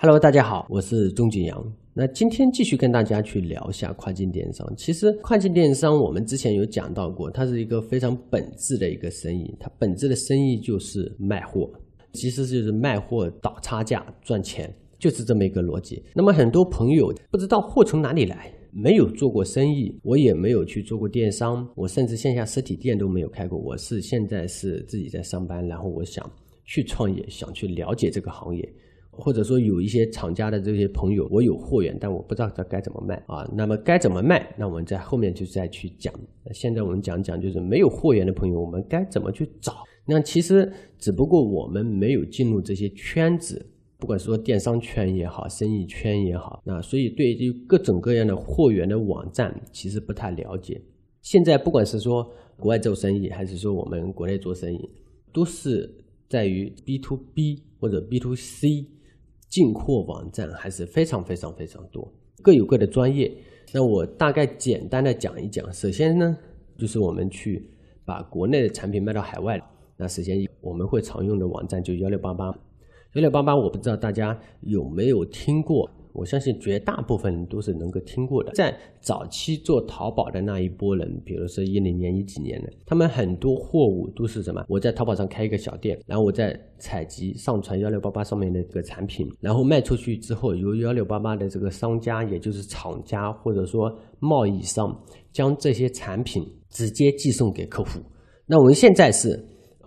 Hello，大家好，我是钟景阳。那今天继续跟大家去聊一下跨境电商。其实跨境电商我们之前有讲到过，它是一个非常本质的一个生意，它本质的生意就是卖货，其实就是卖货倒差价赚钱，就是这么一个逻辑。那么很多朋友不知道货从哪里来，没有做过生意，我也没有去做过电商，我甚至线下实体店都没有开过。我是现在是自己在上班，然后我想去创业，想去了解这个行业。或者说有一些厂家的这些朋友，我有货源，但我不知道它该怎么卖啊。那么该怎么卖？那我们在后面就再去讲。现在我们讲讲，就是没有货源的朋友，我们该怎么去找？那其实只不过我们没有进入这些圈子，不管说电商圈也好，生意圈也好，那所以对于各种各样的货源的网站，其实不太了解。现在不管是说国外做生意，还是说我们国内做生意，都是在于 B to B 或者 B to C。进货网站还是非常非常非常多，各有各的专业。那我大概简单的讲一讲。首先呢，就是我们去把国内的产品卖到海外。那首先我们会常用的网站就幺六八八，幺六八八我不知道大家有没有听过。我相信绝大部分人都是能够听过的。在早期做淘宝的那一波人，比如说一零年、一几年的，他们很多货物都是什么？我在淘宝上开一个小店，然后我在采集、上传幺六八八上面的这个产品，然后卖出去之后，由幺六八八的这个商家，也就是厂家或者说贸易商，将这些产品直接寄送给客户。那我们现在是，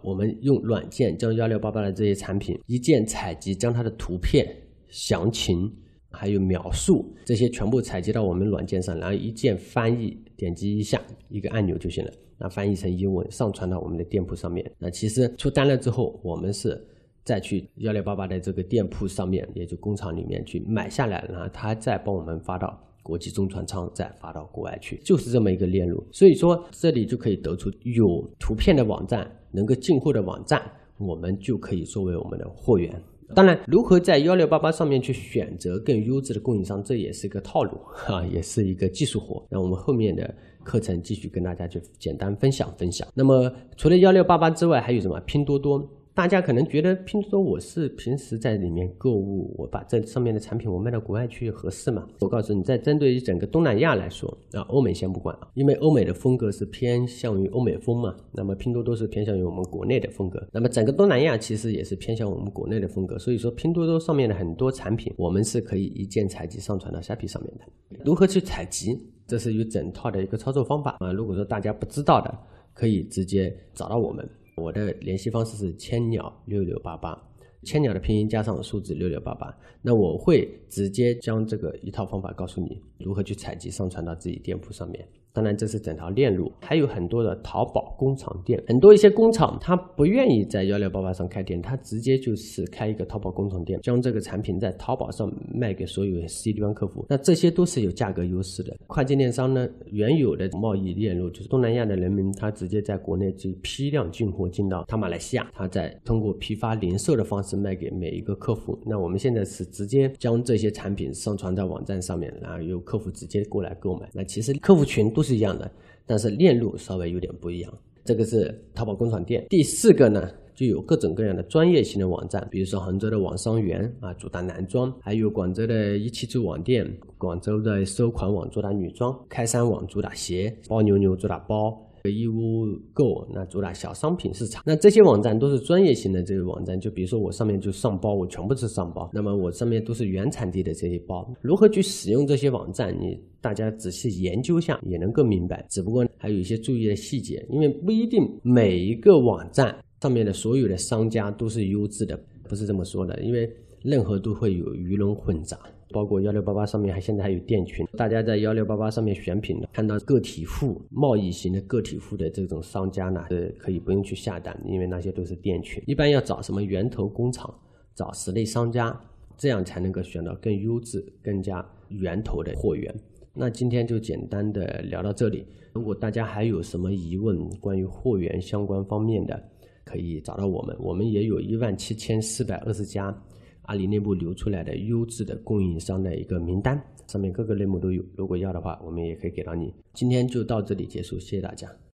我们用软件将幺六八八的这些产品一键采集，将它的图片详情。还有描述这些全部采集到我们软件上，然后一键翻译，点击一下一个按钮就行了。那翻译成英文，上传到我们的店铺上面。那其实出单了之后，我们是再去幺六八八的这个店铺上面，也就工厂里面去买下来，然后他再帮我们发到国际中传仓，再发到国外去，就是这么一个链路。所以说这里就可以得出，有图片的网站，能够进货的网站，我们就可以作为我们的货源。当然，如何在幺六八八上面去选择更优质的供应商，这也是一个套路哈，也是一个技术活。那我们后面的课程继续跟大家去简单分享分享。那么除了幺六八八之外，还有什么？拼多多。大家可能觉得拼多多我是平时在里面购物，我把这上面的产品我卖到国外去合适吗？我告诉你，在针对于整个东南亚来说，啊，欧美先不管啊，因为欧美的风格是偏向于欧美风嘛，那么拼多多是偏向于我们国内的风格，那么整个东南亚其实也是偏向我们国内的风格，所以说拼多多上面的很多产品，我们是可以一键采集上传到虾皮上面的。如何去采集？这是一整套的一个操作方法啊，如果说大家不知道的，可以直接找到我们。我的联系方式是千鸟六六八八，千鸟的拼音加上数字六六八八，那我会直接将这个一套方法告诉你如何去采集上传到自己店铺上面。当然，这是整条链路，还有很多的淘宝工厂店，很多一些工厂他不愿意在幺六八八上开店，他直接就是开一个淘宝工厂店，将这个产品在淘宝上卖给所有 C 端客户。那这些都是有价格优势的。跨境电商呢，原有的贸易链路就是东南亚的人民，他直接在国内就批量进货进到他马来西亚，他再通过批发零售的方式卖给每一个客户。那我们现在是直接将这些产品上传在网站上面，然后由客户直接过来购买。那其实客户群都。都是一样的，但是链路稍微有点不一样。这个是淘宝工厂店。第四个呢，就有各种各样的专业型的网站，比如说杭州的网商园啊，主打男装；还有广州的一汽住网店，广州的收款网主打女装，开山网主打鞋，包牛牛主打包。义乌购那主打小商品市场，那这些网站都是专业型的这个网站，就比如说我上面就上包，我全部是上包，那么我上面都是原产地的这些包，如何去使用这些网站，你大家仔细研究下也能够明白，只不过还有一些注意的细节，因为不一定每一个网站上面的所有的商家都是优质的，不是这么说的，因为任何都会有鱼龙混杂。包括幺六八八上面还现在还有店群，大家在幺六八八上面选品的，看到个体户贸易型的个体户的这种商家呢，是可以不用去下单，因为那些都是店群。一般要找什么源头工厂，找实力商家，这样才能够选到更优质、更加源头的货源。那今天就简单的聊到这里。如果大家还有什么疑问，关于货源相关方面的，可以找到我们，我们也有一万七千四百二十家。阿里内部流出来的优质的供应商的一个名单，上面各个类目都有。如果要的话，我们也可以给到你。今天就到这里结束，谢谢大家。